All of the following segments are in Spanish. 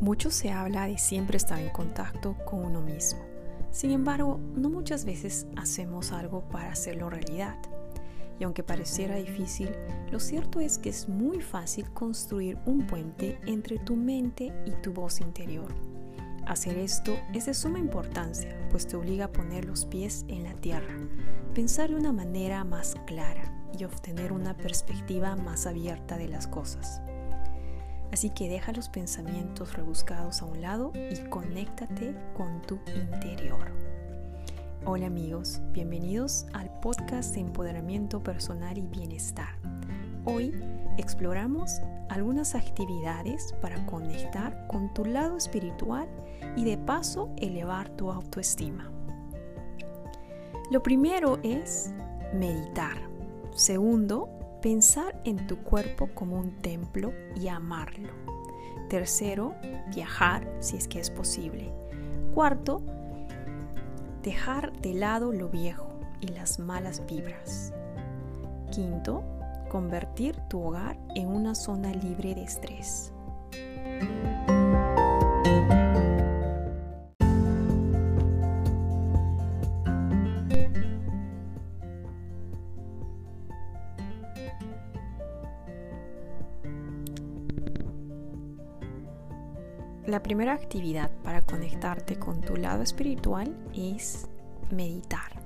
Mucho se habla de siempre estar en contacto con uno mismo. Sin embargo, no muchas veces hacemos algo para hacerlo realidad. Y aunque pareciera difícil, lo cierto es que es muy fácil construir un puente entre tu mente y tu voz interior. Hacer esto es de suma importancia, pues te obliga a poner los pies en la tierra, pensar de una manera más clara y obtener una perspectiva más abierta de las cosas. Así que deja los pensamientos rebuscados a un lado y conéctate con tu interior. Hola amigos, bienvenidos al podcast de empoderamiento personal y bienestar. Hoy exploramos algunas actividades para conectar con tu lado espiritual y de paso elevar tu autoestima. Lo primero es meditar. Segundo, Pensar en tu cuerpo como un templo y amarlo. Tercero, viajar si es que es posible. Cuarto, dejar de lado lo viejo y las malas vibras. Quinto, convertir tu hogar en una zona libre de estrés. La primera actividad para conectarte con tu lado espiritual es meditar.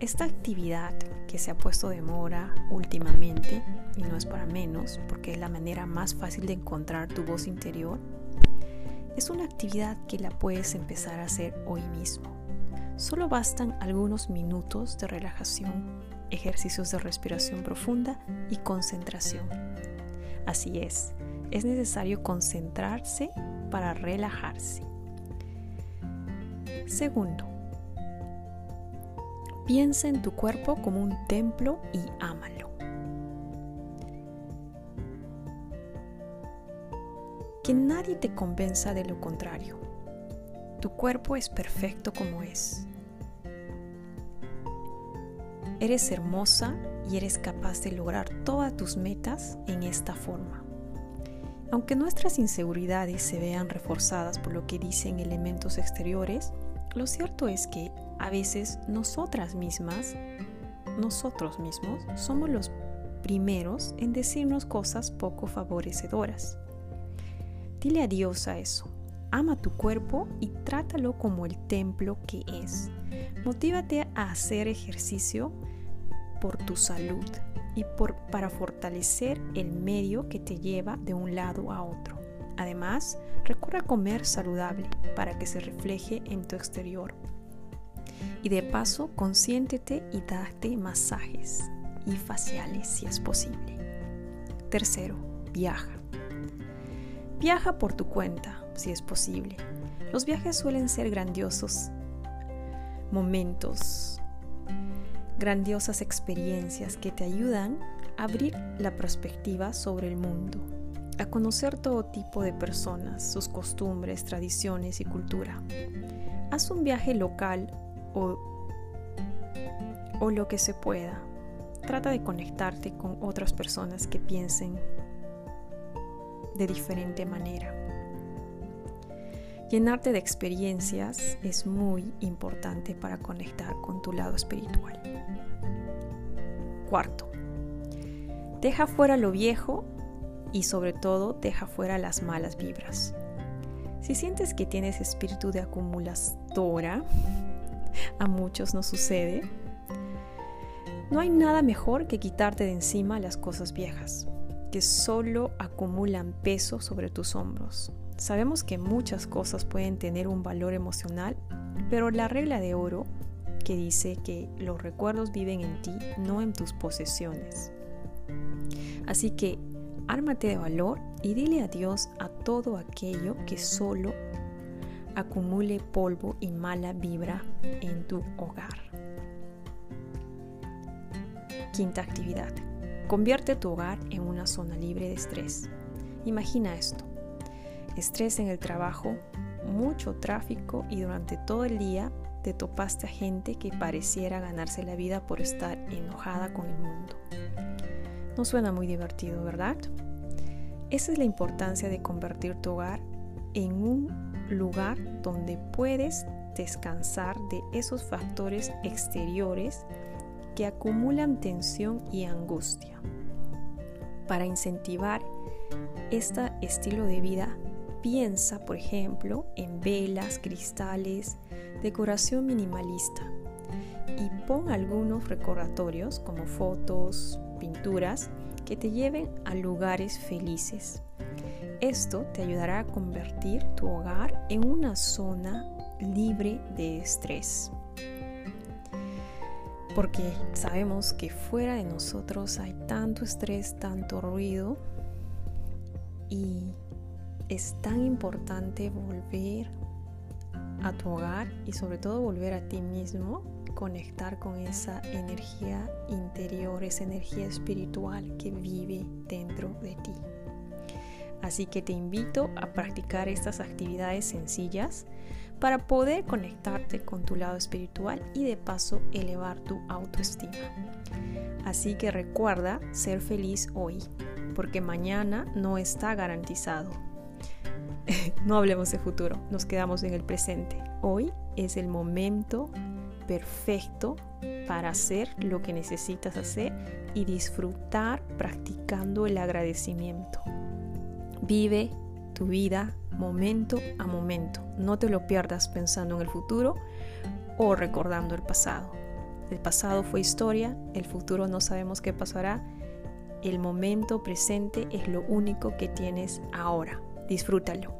Esta actividad que se ha puesto de moda últimamente, y no es para menos, porque es la manera más fácil de encontrar tu voz interior, es una actividad que la puedes empezar a hacer hoy mismo. Solo bastan algunos minutos de relajación, ejercicios de respiración profunda y concentración. Así es, es necesario concentrarse para relajarse. Segundo, piensa en tu cuerpo como un templo y ámalo. Que nadie te convenza de lo contrario. Tu cuerpo es perfecto como es. Eres hermosa y eres capaz de lograr todas tus metas en esta forma. Aunque nuestras inseguridades se vean reforzadas por lo que dicen elementos exteriores, lo cierto es que a veces nosotras mismas, nosotros mismos, somos los primeros en decirnos cosas poco favorecedoras. Dile adiós a eso. Ama tu cuerpo y trátalo como el templo que es. Motívate a hacer ejercicio por tu salud, y para fortalecer el medio que te lleva de un lado a otro. Además, recuerda comer saludable para que se refleje en tu exterior. Y de paso, consiéntete y date masajes y faciales si es posible. Tercero, viaja. Viaja por tu cuenta, si es posible. Los viajes suelen ser grandiosos momentos grandiosas experiencias que te ayudan a abrir la perspectiva sobre el mundo, a conocer todo tipo de personas, sus costumbres, tradiciones y cultura. Haz un viaje local o, o lo que se pueda. Trata de conectarte con otras personas que piensen de diferente manera. Llenarte de experiencias es muy importante para conectar con tu lado espiritual. Cuarto, deja fuera lo viejo y sobre todo deja fuera las malas vibras. Si sientes que tienes espíritu de acumuladora, a muchos nos sucede, no hay nada mejor que quitarte de encima las cosas viejas, que solo acumulan peso sobre tus hombros. Sabemos que muchas cosas pueden tener un valor emocional, pero la regla de oro que dice que los recuerdos viven en ti, no en tus posesiones. Así que ármate de valor y dile adiós a todo aquello que solo acumule polvo y mala vibra en tu hogar. Quinta actividad. Convierte tu hogar en una zona libre de estrés. Imagina esto. Estrés en el trabajo, mucho tráfico y durante todo el día te topaste a gente que pareciera ganarse la vida por estar enojada con el mundo. No suena muy divertido, ¿verdad? Esa es la importancia de convertir tu hogar en un lugar donde puedes descansar de esos factores exteriores que acumulan tensión y angustia. Para incentivar este estilo de vida, piensa, por ejemplo, en velas, cristales, decoración minimalista y pon algunos recordatorios como fotos, pinturas que te lleven a lugares felices. Esto te ayudará a convertir tu hogar en una zona libre de estrés porque sabemos que fuera de nosotros hay tanto estrés, tanto ruido y es tan importante volver a tu hogar y sobre todo volver a ti mismo, conectar con esa energía interior, esa energía espiritual que vive dentro de ti. Así que te invito a practicar estas actividades sencillas para poder conectarte con tu lado espiritual y de paso elevar tu autoestima. Así que recuerda ser feliz hoy, porque mañana no está garantizado. no hablemos de futuro, nos quedamos en el presente. Hoy es el momento perfecto para hacer lo que necesitas hacer y disfrutar practicando el agradecimiento. Vive tu vida momento a momento. No te lo pierdas pensando en el futuro o recordando el pasado. El pasado fue historia, el futuro no sabemos qué pasará. El momento presente es lo único que tienes ahora. Disfrútalo.